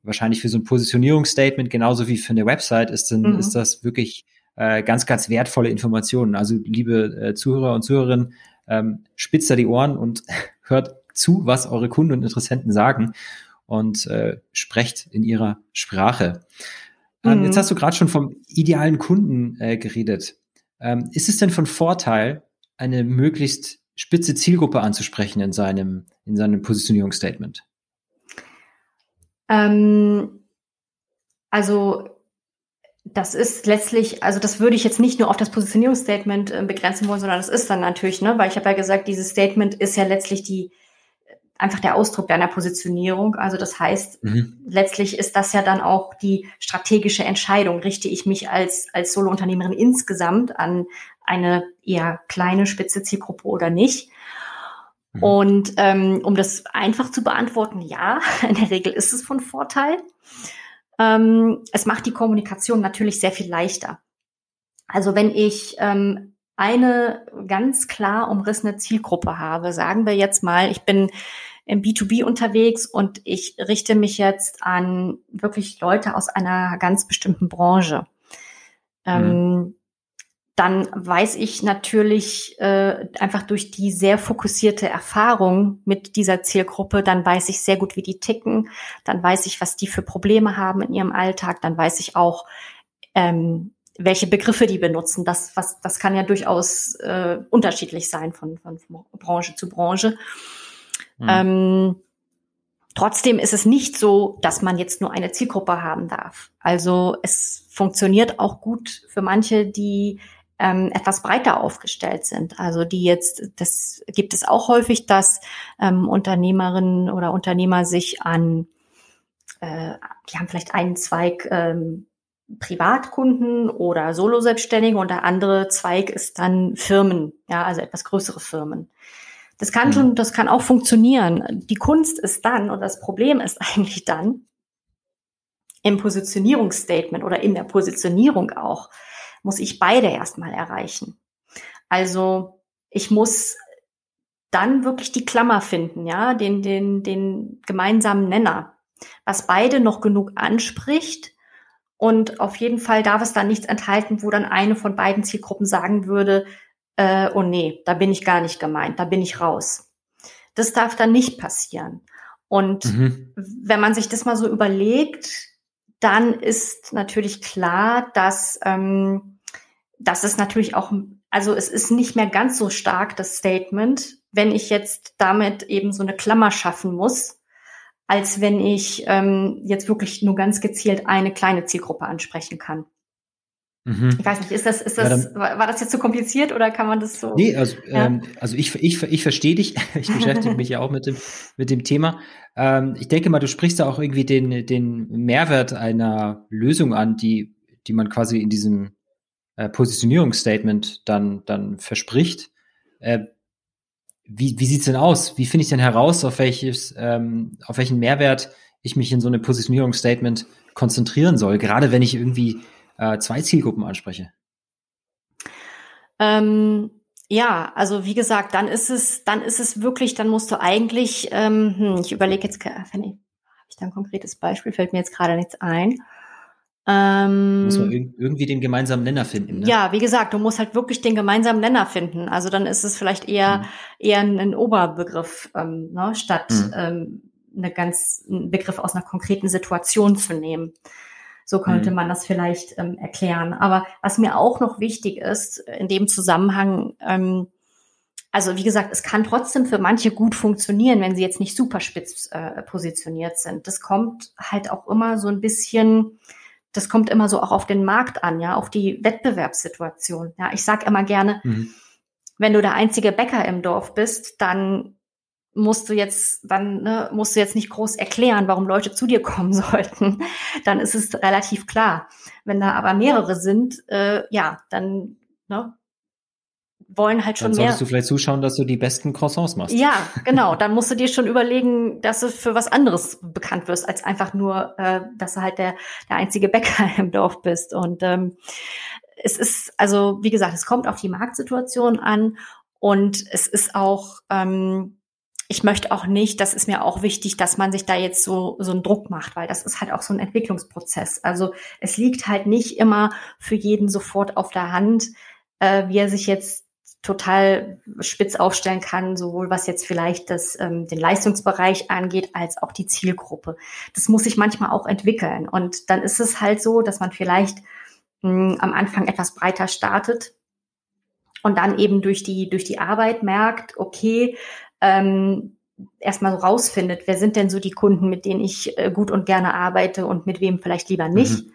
wahrscheinlich für so ein Positionierungsstatement genauso wie für eine Website ist, dann, mhm. ist das wirklich äh, ganz, ganz wertvolle Informationen. Also liebe äh, Zuhörer und Zuhörerinnen, ähm, spitzt da die Ohren und [laughs] hört zu, was eure Kunden und Interessenten sagen und äh, sprecht in ihrer Sprache. Mhm. Jetzt hast du gerade schon vom idealen Kunden äh, geredet. Ähm, ist es denn von Vorteil, eine möglichst spitze Zielgruppe anzusprechen in seinem, in seinem Positionierungsstatement? Ähm, also das ist letztlich, also das würde ich jetzt nicht nur auf das Positionierungsstatement äh, begrenzen wollen, sondern das ist dann natürlich, ne, weil ich habe ja gesagt, dieses Statement ist ja letztlich die einfach der Ausdruck deiner Positionierung. Also das heißt, mhm. letztlich ist das ja dann auch die strategische Entscheidung. Richte ich mich als, als Solo-Unternehmerin insgesamt an eine eher kleine, spitze Zielgruppe oder nicht? Mhm. Und ähm, um das einfach zu beantworten, ja, [laughs] in der Regel ist es von Vorteil. Ähm, es macht die Kommunikation natürlich sehr viel leichter. Also wenn ich ähm, eine ganz klar umrissene Zielgruppe habe, sagen wir jetzt mal, ich bin im B2B unterwegs und ich richte mich jetzt an wirklich Leute aus einer ganz bestimmten Branche. Ähm, mhm dann weiß ich natürlich äh, einfach durch die sehr fokussierte Erfahrung mit dieser Zielgruppe, dann weiß ich sehr gut, wie die ticken, dann weiß ich, was die für Probleme haben in ihrem Alltag, dann weiß ich auch, ähm, welche Begriffe die benutzen. Das, was, das kann ja durchaus äh, unterschiedlich sein von, von Branche zu Branche. Mhm. Ähm, Trotzdem ist es nicht so, dass man jetzt nur eine Zielgruppe haben darf. Also es funktioniert auch gut für manche, die ähm, etwas breiter aufgestellt sind. Also die jetzt, das gibt es auch häufig, dass ähm, Unternehmerinnen oder Unternehmer sich an, äh, die haben vielleicht einen Zweig ähm, Privatkunden oder Solo-Selbstständige und der andere Zweig ist dann Firmen, ja, also etwas größere Firmen. Das kann mhm. schon, das kann auch funktionieren. Die Kunst ist dann und das Problem ist [laughs] eigentlich dann im Positionierungsstatement oder in der Positionierung auch, muss ich beide erstmal erreichen. Also ich muss dann wirklich die Klammer finden, ja, den, den, den gemeinsamen Nenner, was beide noch genug anspricht. Und auf jeden Fall darf es dann nichts enthalten, wo dann eine von beiden Zielgruppen sagen würde, äh, oh nee, da bin ich gar nicht gemeint, da bin ich raus. Das darf dann nicht passieren. Und mhm. wenn man sich das mal so überlegt, dann ist natürlich klar, dass ähm, das ist natürlich auch, also es ist nicht mehr ganz so stark das Statement, wenn ich jetzt damit eben so eine Klammer schaffen muss, als wenn ich ähm, jetzt wirklich nur ganz gezielt eine kleine Zielgruppe ansprechen kann. Mhm. Ich weiß nicht, ist das, ist das, ja, war das jetzt zu so kompliziert oder kann man das so? Nee, also, ja? ähm, also ich, ich, ich verstehe dich. [laughs] Ich beschäftige mich ja auch mit dem, mit dem Thema. Ähm, ich denke mal, du sprichst da auch irgendwie den, den Mehrwert einer Lösung an, die, die man quasi in diesem äh, Positionierungsstatement dann, dann verspricht. Äh, wie, wie sieht's denn aus? Wie finde ich denn heraus, auf welches, ähm, auf welchen Mehrwert ich mich in so einem Positionierungsstatement konzentrieren soll, gerade wenn ich irgendwie äh, zwei Zielgruppen anspreche? Ähm, ja, also wie gesagt, dann ist es, dann ist es wirklich, dann musst du eigentlich, ähm, hm, ich überlege jetzt, habe ich da ein konkretes Beispiel? Fällt mir jetzt gerade nichts ein. Ähm, Muss man irgendwie den gemeinsamen Nenner finden. Ne? Ja, wie gesagt, du musst halt wirklich den gemeinsamen Nenner finden. Also dann ist es vielleicht eher mhm. eher ein, ein, Oberbegriff ähm, ne, statt mhm. ähm, eine ganz einen Begriff aus einer konkreten Situation zu nehmen. So könnte mhm. man das vielleicht ähm, erklären. Aber was mir auch noch wichtig ist in dem Zusammenhang, ähm, also wie gesagt, es kann trotzdem für manche gut funktionieren, wenn sie jetzt nicht super spitz äh, positioniert sind. Das kommt halt auch immer so ein bisschen das kommt immer so auch auf den Markt an, ja, auf die Wettbewerbssituation. Ja, ich sag immer gerne, mhm. wenn du der einzige Bäcker im Dorf bist, dann musst du jetzt, dann ne, musst du jetzt nicht groß erklären, warum Leute zu dir kommen [laughs] sollten. Dann ist es relativ klar. Wenn da aber mehrere sind, äh, ja, dann ne, wollen halt schon dann solltest mehr. du vielleicht zuschauen, dass du die besten Croissants machst. Ja, genau. [laughs] Dann musst du dir schon überlegen, dass du für was anderes bekannt wirst, als einfach nur, äh, dass du halt der, der einzige Bäcker [laughs] im Dorf bist. Und ähm, es ist, also wie gesagt, es kommt auf die Marktsituation an und es ist auch, ähm, ich möchte auch nicht, das ist mir auch wichtig, dass man sich da jetzt so, so einen Druck macht, weil das ist halt auch so ein Entwicklungsprozess. Also es liegt halt nicht immer für jeden sofort auf der Hand, äh, wie er sich jetzt total spitz aufstellen kann, sowohl was jetzt vielleicht das, ähm, den Leistungsbereich angeht, als auch die Zielgruppe. Das muss sich manchmal auch entwickeln. Und dann ist es halt so, dass man vielleicht mh, hm, am Anfang etwas breiter startet und dann eben durch die, durch die Arbeit merkt, okay, ähm, erstmal so rausfindet, wer sind denn so die Kunden, mit denen ich äh, gut und gerne arbeite und mit wem vielleicht lieber nicht. Mhm.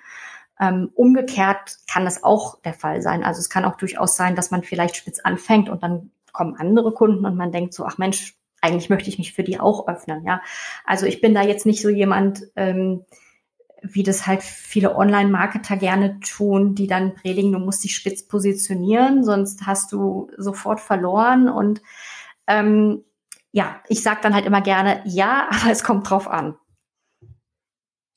Ähm, umgekehrt kann das auch der Fall sein. Also es kann auch durchaus sein, dass man vielleicht spitz anfängt und dann kommen andere Kunden und man denkt so, ach Mensch, eigentlich möchte ich mich für die auch öffnen. Ja, also ich bin da jetzt nicht so jemand, ähm, wie das halt viele Online-Marketer gerne tun, die dann predigen, du musst dich spitz positionieren, sonst hast du sofort verloren. Und ähm, ja, ich sage dann halt immer gerne, ja, [laughs] aber es kommt drauf an.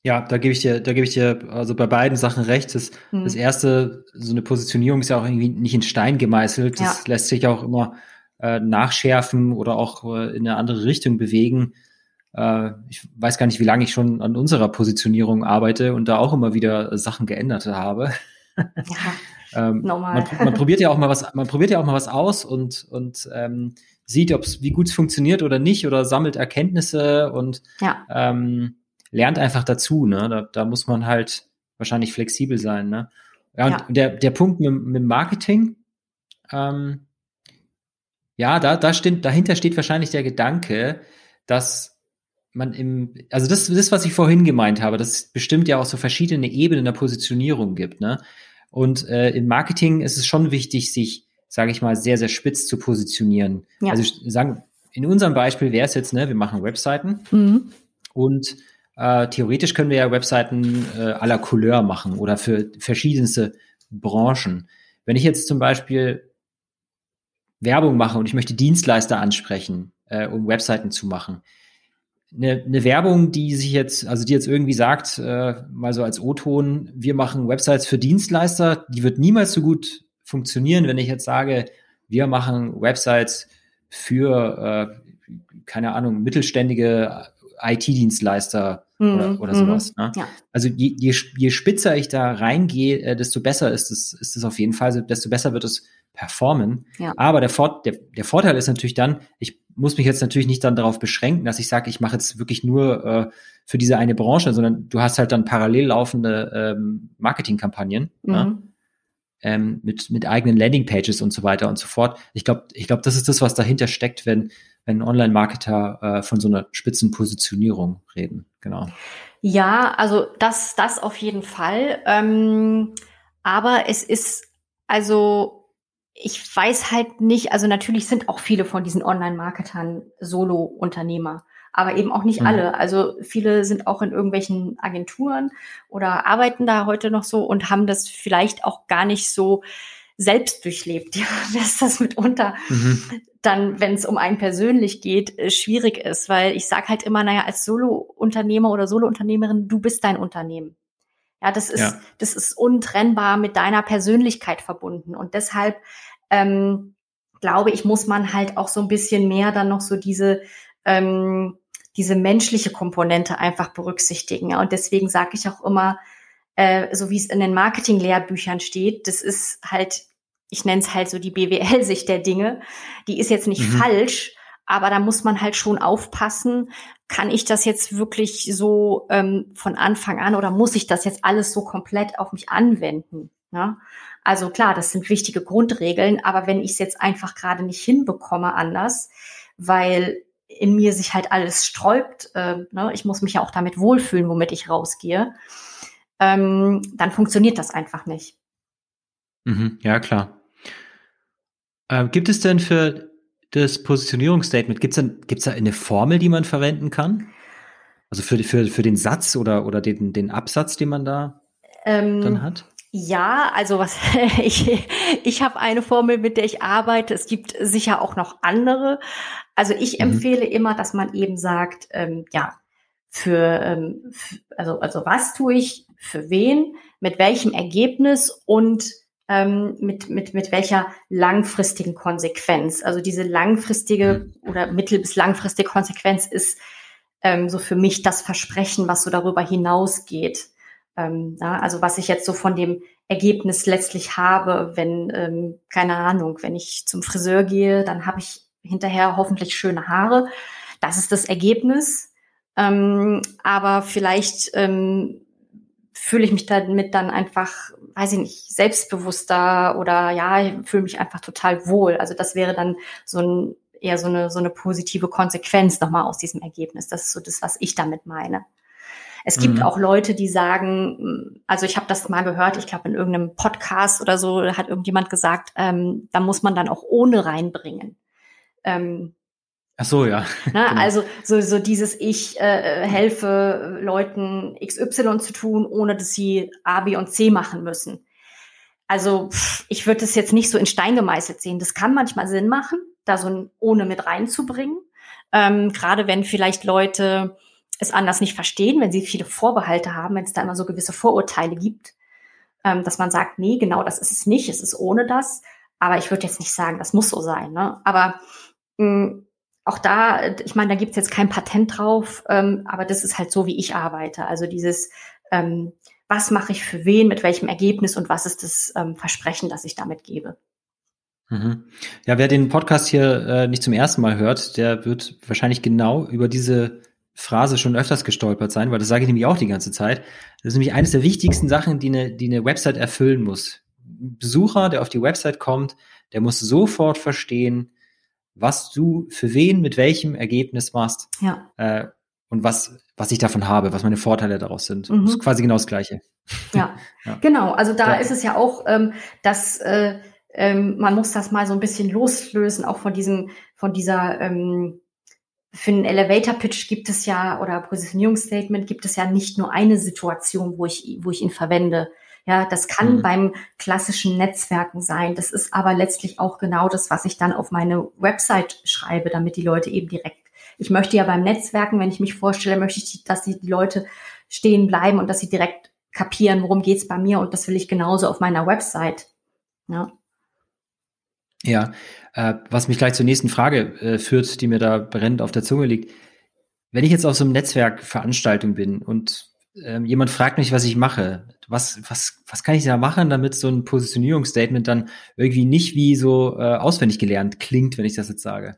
Ja, da gebe ich dir, da gebe ich dir also bei beiden Sachen recht. Das, mhm. das erste, so eine Positionierung ist ja auch irgendwie nicht in Stein gemeißelt. Das ja. lässt sich auch immer äh, nachschärfen oder auch äh, in eine andere Richtung bewegen. Äh, ich weiß gar nicht, wie lange ich schon an unserer Positionierung arbeite und da auch immer wieder Sachen geändert habe. Ja, [laughs] ähm, normal. Man, man, [laughs] probiert ja auch mal was, man probiert ja auch mal was aus und und ähm, sieht, ob es wie gut es funktioniert oder nicht oder sammelt Erkenntnisse und ja. ähm, lernt einfach dazu, ne? Da, da muss man halt wahrscheinlich flexibel sein, ne? Ja, und ja. der, der Punkt mit, mit Marketing, ähm, ja, da, da steht, dahinter steht wahrscheinlich der Gedanke, dass man im, also das, das, was ich vorhin gemeint habe, dass es bestimmt ja auch so verschiedene Ebenen der Positionierung gibt, ne? Und äh, im Marketing ist es schon wichtig, sich, sage ich mal, sehr, sehr spitz zu positionieren. Ja. Also sagen, in unserem Beispiel wäre es jetzt, ne, wir machen Webseiten mhm. und äh, theoretisch können wir ja Webseiten äh, à la Couleur machen oder für verschiedenste Branchen. Wenn ich jetzt zum Beispiel Werbung mache und ich möchte Dienstleister ansprechen, äh, um Webseiten zu machen, eine, eine Werbung, die sich jetzt, also die jetzt irgendwie sagt, äh, mal so als O-Ton, wir machen Websites für Dienstleister, die wird niemals so gut funktionieren, wenn ich jetzt sage, wir machen Websites für, äh, keine Ahnung, mittelständige IT-Dienstleister mhm. oder, oder sowas. Mhm. Ne? Ja. Also je, je, je spitzer ich da reingehe, äh, desto besser ist es, ist es auf jeden Fall, desto besser wird es performen. Ja. Aber der, Vor der, der Vorteil ist natürlich dann, ich muss mich jetzt natürlich nicht dann darauf beschränken, dass ich sage, ich mache jetzt wirklich nur äh, für diese eine Branche, sondern du hast halt dann parallel laufende ähm, Marketingkampagnen. Ne? Mhm. Ne? Ähm, mit, mit eigenen Landingpages und so weiter und so fort. Ich glaube, ich glaube, das ist das, was dahinter steckt, wenn, wenn Online-Marketer äh, von so einer Spitzenpositionierung reden. Genau. Ja, also das, das auf jeden Fall. Ähm, aber es ist, also ich weiß halt nicht, also natürlich sind auch viele von diesen Online-Marketern Solo-Unternehmer, aber eben auch nicht mhm. alle. Also viele sind auch in irgendwelchen Agenturen oder arbeiten da heute noch so und haben das vielleicht auch gar nicht so selbst durchlebt, [laughs] ja, dass das mitunter mhm. dann, wenn es um einen persönlich geht, äh, schwierig ist, weil ich sage halt immer, naja, als Solo-Unternehmer oder Solo-Unternehmerin, du bist dein Unternehmen. Ja, das ist, ja. das ist untrennbar mit deiner Persönlichkeit verbunden. Und deshalb ähm, glaube ich, muss man halt auch so ein bisschen mehr dann noch so diese ähm, diese menschliche Komponente einfach berücksichtigen. Und deswegen sage ich auch immer, äh, so wie es in den Marketing-Lehrbüchern steht, das ist halt, ich nenne es halt so die BWL-Sicht der Dinge. Die ist jetzt nicht mhm. falsch, aber da muss man halt schon aufpassen, kann ich das jetzt wirklich so ähm, von Anfang an oder muss ich das jetzt alles so komplett auf mich anwenden? Ja? Also klar, das sind wichtige Grundregeln, aber wenn ich es jetzt einfach gerade nicht hinbekomme anders, weil in mir sich halt alles sträubt, äh, ne? ich muss mich ja auch damit wohlfühlen, womit ich rausgehe, ähm, dann funktioniert das einfach nicht. Mhm, ja, klar. Äh, gibt es denn für das Positionierungsstatement, gibt es gibt's da eine Formel, die man verwenden kann? Also für, für, für den Satz oder, oder den, den Absatz, den man da ähm, dann hat? Ja, also was [laughs] ich ich habe eine Formel, mit der ich arbeite. Es gibt sicher auch noch andere. Also ich mhm. empfehle immer, dass man eben sagt, ähm, ja, für, ähm, also also was tue ich für wen, mit welchem Ergebnis und ähm, mit mit mit welcher langfristigen Konsequenz. Also diese langfristige mhm. oder mittel- bis langfristige Konsequenz ist ähm, so für mich das Versprechen, was so darüber hinausgeht. Ähm, ja, also was ich jetzt so von dem Ergebnis letztlich habe, wenn, ähm, keine Ahnung, wenn ich zum Friseur gehe, dann habe ich hinterher hoffentlich schöne Haare. Das ist das Ergebnis. Ähm, aber vielleicht ähm, fühle ich mich damit dann einfach, weiß ich nicht, selbstbewusster oder ja, fühle mich einfach total wohl. Also das wäre dann so ein eher so eine so eine positive Konsequenz nochmal aus diesem Ergebnis. Das ist so das, was ich damit meine. Es gibt mhm. auch Leute, die sagen, also ich habe das mal gehört, ich glaube in irgendeinem Podcast oder so hat irgendjemand gesagt, ähm, da muss man dann auch ohne reinbringen. Ähm, Ach so, ja. [laughs] Na, genau. Also so, so dieses Ich äh, helfe Leuten XY zu tun, ohne dass sie A, B und C machen müssen. Also ich würde das jetzt nicht so in Stein gemeißelt sehen. Das kann manchmal Sinn machen, da so ein ohne mit reinzubringen. Ähm, Gerade wenn vielleicht Leute es anders nicht verstehen, wenn sie viele Vorbehalte haben, wenn es da immer so gewisse Vorurteile gibt, ähm, dass man sagt, nee, genau das ist es nicht, es ist ohne das. Aber ich würde jetzt nicht sagen, das muss so sein. Ne? Aber mh, mm, auch da, ich meine, da gibt es jetzt kein Patent drauf, ähm, aber das ist halt so, wie ich arbeite. Also dieses, ähm, was mache ich für wen, mit welchem Ergebnis und was ist das ähm, Versprechen, das ich damit gebe. Mhm. Ja, wer den Podcast hier äh, nicht zum ersten Mal hört, der wird wahrscheinlich genau über diese Phrase schon öfters gestolpert sein, weil das sage ich nämlich auch die ganze Zeit. Das ist nämlich eines der wichtigsten Sachen, die eine, die eine Website erfüllen muss. Ein Besucher, der auf die Website kommt, der muss sofort verstehen, was du für wen mit welchem Ergebnis machst. Ja. Äh, und was, was ich davon habe, was meine Vorteile daraus sind. Mhm. Das ist quasi genau das Gleiche. Ja, [laughs] ja. genau. Also da ja. ist es ja auch, ähm, dass äh, ähm, man muss das mal so ein bisschen loslösen, auch von diesem, von dieser ähm, für einen Elevator Pitch gibt es ja oder Positionierungsstatement gibt es ja nicht nur eine Situation, wo ich, wo ich ihn verwende. Ja, das kann mhm. beim klassischen Netzwerken sein. Das ist aber letztlich auch genau das, was ich dann auf meine Website schreibe, damit die Leute eben direkt. Ich möchte ja beim Netzwerken, wenn ich mich vorstelle, möchte ich, dass die Leute stehen bleiben und dass sie direkt kapieren, worum geht's bei mir und das will ich genauso auf meiner Website. Ja. Ja, äh, was mich gleich zur nächsten Frage äh, führt, die mir da brennend auf der Zunge liegt. Wenn ich jetzt auf so einem Netzwerkveranstaltung bin und ähm, jemand fragt mich, was ich mache, was, was, was kann ich da machen, damit so ein Positionierungsstatement dann irgendwie nicht wie so äh, auswendig gelernt klingt, wenn ich das jetzt sage?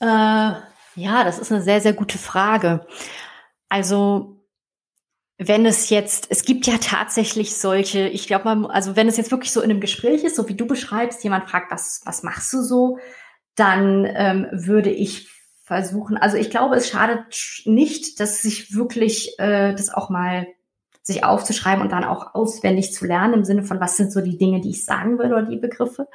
Äh, ja, das ist eine sehr, sehr gute Frage. Also wenn es jetzt, es gibt ja tatsächlich solche, ich glaube mal, also wenn es jetzt wirklich so in einem Gespräch ist, so wie du beschreibst, jemand fragt, was, was machst du so, dann ähm, würde ich versuchen, also ich glaube, es schadet nicht, dass sich wirklich äh, das auch mal sich aufzuschreiben und dann auch auswendig zu lernen im Sinne von, was sind so die Dinge, die ich sagen will oder die Begriffe.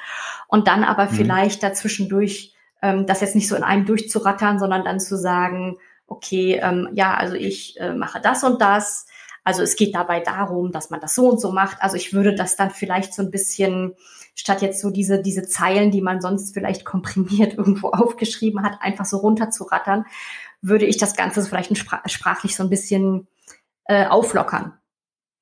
Und dann aber mhm. vielleicht dazwischendurch ähm, das jetzt nicht so in einem durchzurattern, sondern dann zu sagen, okay, ähm, ja, also ich äh, mache das und das also es geht dabei darum, dass man das so und so macht. Also ich würde das dann vielleicht so ein bisschen, statt jetzt so diese, diese Zeilen, die man sonst vielleicht komprimiert [laughs] irgendwo aufgeschrieben hat, einfach so runterzurattern, würde ich das Ganze vielleicht sprachlich so ein bisschen äh, auflockern.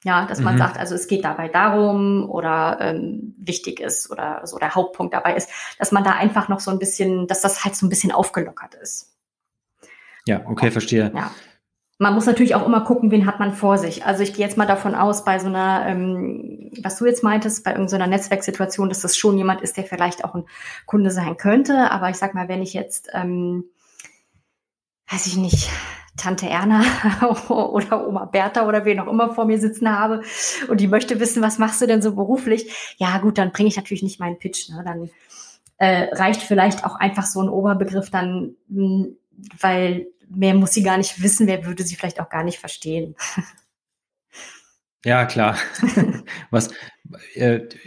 Ja, dass man mhm. sagt, also es geht dabei darum oder ähm, wichtig ist oder so der Hauptpunkt dabei ist, dass man da einfach noch so ein bisschen, dass das halt so ein bisschen aufgelockert ist. Ja, okay, verstehe. Ja. Man muss natürlich auch immer gucken, wen hat man vor sich. Also ich gehe jetzt mal davon aus, bei so einer, ähm, was du jetzt meintest, bei irgendeiner Netzwerksituation, dass das schon jemand ist, der vielleicht auch ein Kunde sein könnte. Aber ich sag mal, wenn ich jetzt, ähm, weiß ich nicht, Tante Erna [laughs] oder Oma Bertha oder wen auch immer vor mir sitzen habe und die möchte wissen, was machst du denn so beruflich? Ja gut, dann bringe ich natürlich nicht meinen Pitch. Ne? Dann äh, reicht vielleicht auch einfach so ein Oberbegriff dann, hm, weil mehr muss sie gar nicht wissen, wer würde sie vielleicht auch gar nicht verstehen. Ja, klar. [laughs] Was,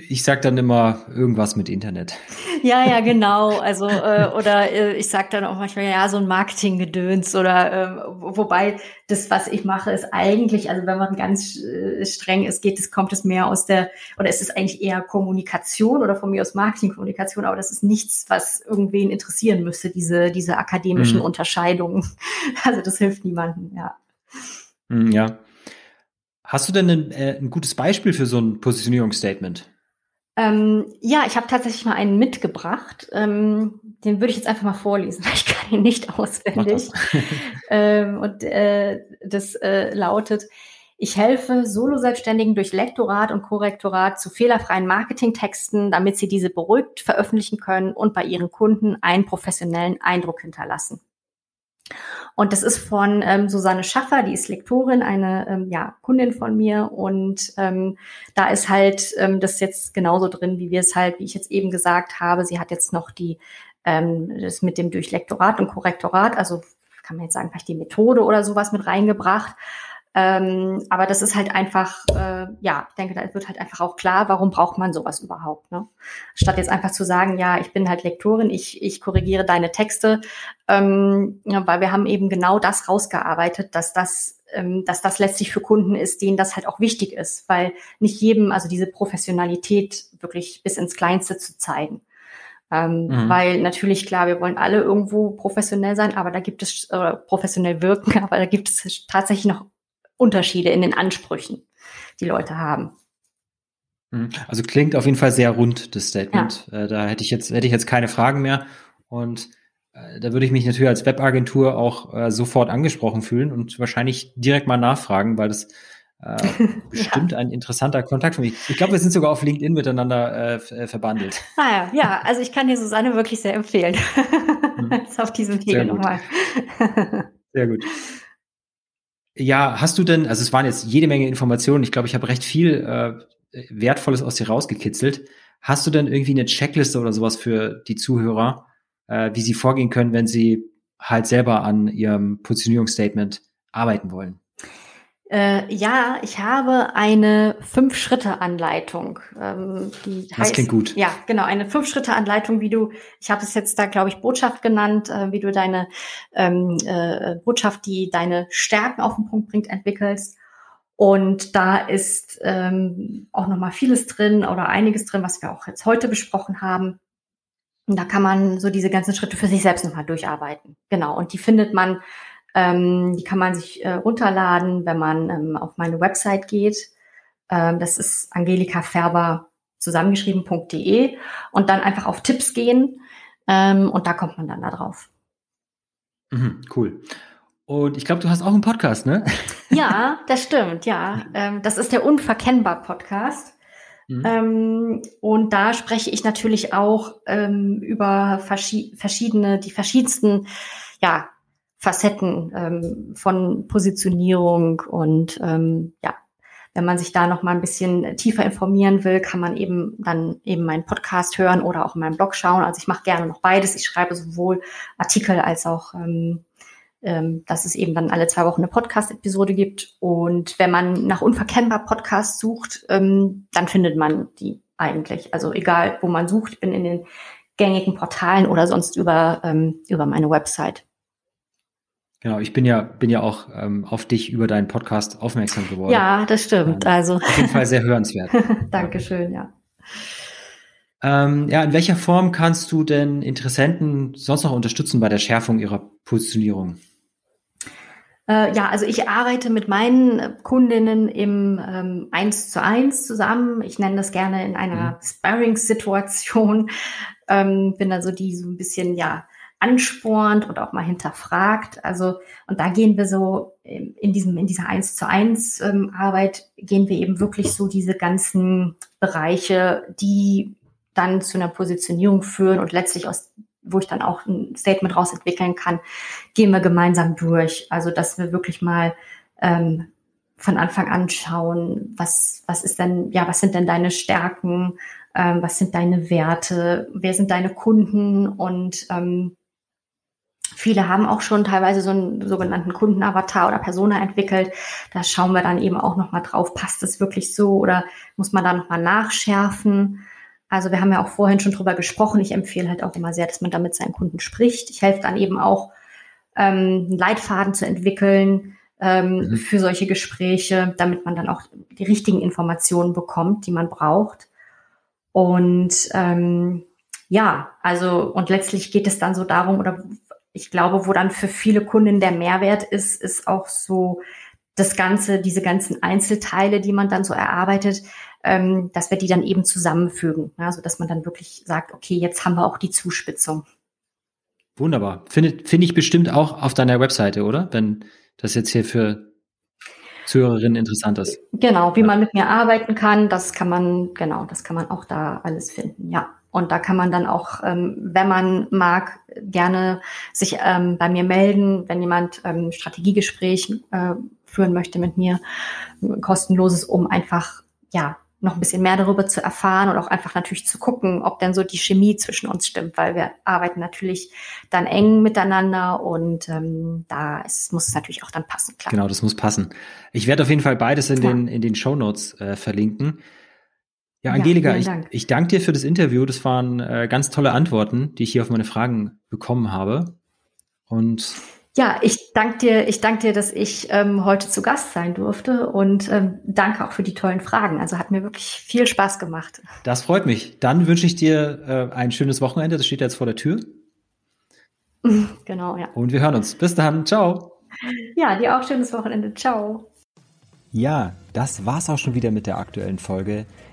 ich sag dann immer irgendwas mit Internet. Ja, ja, genau. Also äh, oder äh, ich sag dann auch manchmal ja so ein Marketinggedöns oder äh, wobei das, was ich mache, ist eigentlich, also wenn man ganz äh, streng ist, geht es kommt es mehr aus der oder ist es eigentlich eher Kommunikation oder von mir aus Marketingkommunikation, aber das ist nichts, was irgendwen interessieren müsste diese diese akademischen mhm. Unterscheidungen. [laughs] Also das hilft niemandem. Ja. Mhm, ja. Hast du denn ein, äh, ein gutes Beispiel für so ein Positionierungsstatement? Ähm, ja, ich habe tatsächlich mal einen mitgebracht. Ähm, den würde ich jetzt einfach mal vorlesen, [laughs] weil ich kann ihn nicht auswendig. ähm, und äh, das äh, lautet, ich helfe Solo-Selbstständigen durch Lektorat und Korrektorat zu fehlerfreien Marketingtexten, damit sie diese beruhigt veröffentlichen können und bei ihren Kunden einen professionellen Eindruck hinterlassen. Und das ist von ähm, Susanne Schaffer, die ist Lektorin, eine ähm, ja, Kundin von mir. Und ähm, da ist halt ähm, das jetzt genauso drin, wie wir es halt, wie ich jetzt eben gesagt habe. Sie hat jetzt noch die ähm, das mit dem Durchlektorat und Korrektorat, also kann man jetzt sagen, vielleicht die Methode oder sowas mit reingebracht. Ähm, aber das ist halt einfach, äh, ja, ich denke, da wird halt einfach auch klar, warum braucht man sowas überhaupt, ne? Statt jetzt einfach zu sagen, ja, ich bin halt Lektorin, ich, ich korrigiere deine Texte, ähm, ja, weil wir haben eben genau das rausgearbeitet, dass das ähm, dass das letztlich für Kunden ist, denen das halt auch wichtig ist, weil nicht jedem, also diese Professionalität wirklich bis ins Kleinste zu zeigen. Ähm, mhm. Weil natürlich, klar, wir wollen alle irgendwo professionell sein, aber da gibt es, äh, professionell wirken, [laughs] aber da gibt es tatsächlich noch Unterschiede in den Ansprüchen, die Leute haben. Mhm. Also klingt auf jeden Fall sehr rund, das Statement. Ja. Äh, da hätte ich jetzt, hätte ich jetzt keine Fragen mehr. Und äh, da würde ich mich natürlich als Webagentur auch äh, sofort angesprochen fühlen und wahrscheinlich direkt mal nachfragen, weil das äh, [laughs] bestimmt ja. ein interessanter Kontakt für mich. Ich glaube, wir sind sogar auf LinkedIn miteinander äh, verbandelt. [laughs] Ah ja, ja, also ich kann dir Susanne wirklich sehr empfehlen. Mhm. [laughs] Jetzt auf diesem Wege nochmal. Sehr gut. Ja, hast du denn, also es waren jetzt jede Menge Informationen, ich glaube, ich habe recht viel äh, Wertvolles aus dir rausgekitzelt. Hast du denn irgendwie eine Checkliste oder sowas für die Zuhörer, äh, wie sie vorgehen können, wenn sie halt selber an ihrem Positionierungsstatement arbeiten wollen? Äh, ja, ich habe eine Fünf-Schritte-Anleitung. Ähm, die das heißt, klingt gut. Ja, genau, eine Fünf-Schritte-Anleitung, wie du, ich habe es jetzt da, glaube ich, Botschaft genannt, äh, wie du deine ähm, äh, Botschaft, die deine Stärken auf den Punkt bringt, entwickelst. Und da ist ähm, auch nochmal vieles drin oder einiges drin, was wir auch jetzt heute besprochen haben. Und da kann man so diese ganzen Schritte für sich selbst nochmal durcharbeiten. Genau. Und die findet man ähm, die kann man sich äh, runterladen, wenn man ähm, auf meine Website geht. Ähm, das ist Angelika Färber zusammengeschrieben.de und dann einfach auf Tipps gehen ähm, und da kommt man dann da drauf. Mhm, cool. Und ich glaube, du hast auch einen Podcast, ne? [laughs] Ja, das stimmt, ja. Ähm, das ist der Unverkennbar Podcast. Mhm. Ähm, und da spreche ich natürlich auch ähm, über verschi verschiedene, die verschiedensten ja, Facetten ähm, von Positionierung und ähm, ja, wenn man sich da noch mal ein bisschen tiefer informieren will, kann man eben dann eben meinen Podcast hören oder auch in meinem Blog schauen. Also ich mache gerne noch beides. Ich schreibe sowohl Artikel als auch, ähm, ähm, dass es eben dann alle zwei Wochen eine Podcast-Episode gibt. Und wenn man nach unverkennbar Podcast sucht, ähm, dann findet man die eigentlich. Also egal, wo man sucht, ich bin in den gängigen Portalen oder sonst über, ähm, über meine Website. Genau, ich bin ja, bin ja auch ähm, auf dich über deinen Podcast aufmerksam geworden. Ja, das stimmt. Ähm, also. Auf jeden Fall sehr hörenswert. [laughs] Dankeschön, ja. Ähm, ja, in welcher Form kannst du denn Interessenten sonst noch unterstützen bei der Schärfung ihrer Positionierung? Äh, ja, also ich arbeite mit meinen Kundinnen im ähm, 1 zu 1 zusammen. Ich nenne das gerne in einer mhm. Sparring-Situation. [laughs] Ähm, bin also die so ein bisschen, ja, anspornt und auch mal hinterfragt. Also, und da gehen wir so in diesem, in dieser eins zu eins ähm, Arbeit gehen wir eben wirklich so diese ganzen Bereiche, die dann zu einer Positionierung führen und letztlich aus, wo ich dann auch ein Statement raus entwickeln kann, gehen wir gemeinsam durch. Also, dass wir wirklich mal ähm, von Anfang an schauen, was, was ist denn, ja, was sind denn deine Stärken, ähm, was sind deine Werte, wer sind deine Kunden und ähm, Viele haben auch schon teilweise so einen sogenannten Kundenavatar oder Persona entwickelt. Da schauen wir dann eben auch nochmal drauf, passt es wirklich so oder muss man da nochmal nachschärfen? Also wir haben ja auch vorhin schon drüber gesprochen. Ich empfehle halt auch immer sehr, dass man da mit seinen Kunden spricht. Ich helfe dann eben auch, ähm, einen Leitfaden zu entwickeln ähm, mhm. für solche Gespräche, damit man dann auch die richtigen Informationen bekommt, die man braucht. Und ähm, ja, also und letztlich geht es dann so darum, oder ich glaube, wo dann für viele Kunden der Mehrwert ist, ist auch so das Ganze, diese ganzen Einzelteile, die man dann so erarbeitet, ähm, dass wir die dann eben zusammenfügen. Also dass man dann wirklich sagt, okay, jetzt haben wir auch die Zuspitzung. Wunderbar. Finde find ich bestimmt auch auf deiner Webseite, oder? Wenn das jetzt hier für Zuhörerinnen interessant ist. Genau, wie ja. man mit mir arbeiten kann, das kann man, genau, das kann man auch da alles finden, ja. Und da kann man dann auch, ähm, wenn man mag, gerne sich ähm, bei mir melden, wenn jemand ähm, Strategiegespräch äh, führen möchte mit mir, kostenloses, um einfach ja noch ein bisschen mehr darüber zu erfahren und auch einfach natürlich zu gucken, ob denn so die Chemie zwischen uns stimmt, weil wir arbeiten natürlich dann eng miteinander und ähm, da ist, muss es natürlich auch dann passen. Klar. Genau, das muss passen. Ich werde auf jeden Fall beides in den in den Show Notes äh, verlinken. Ja, Angelika, ja, ich, ich danke dir für das Interview. Das waren äh, ganz tolle Antworten, die ich hier auf meine Fragen bekommen habe. Und ja, ich danke dir, ich danke dir, dass ich ähm, heute zu Gast sein durfte und ähm, danke auch für die tollen Fragen. Also hat mir wirklich viel Spaß gemacht. Das freut mich. Dann wünsche ich dir äh, ein schönes Wochenende. Das steht jetzt vor der Tür. [laughs] Genau, ja. Und wir hören uns. Bis dann. Ciao. Ja, dir auch schönes Wochenende. Ciao. Ja, das war's auch schon wieder mit der aktuellen Folge.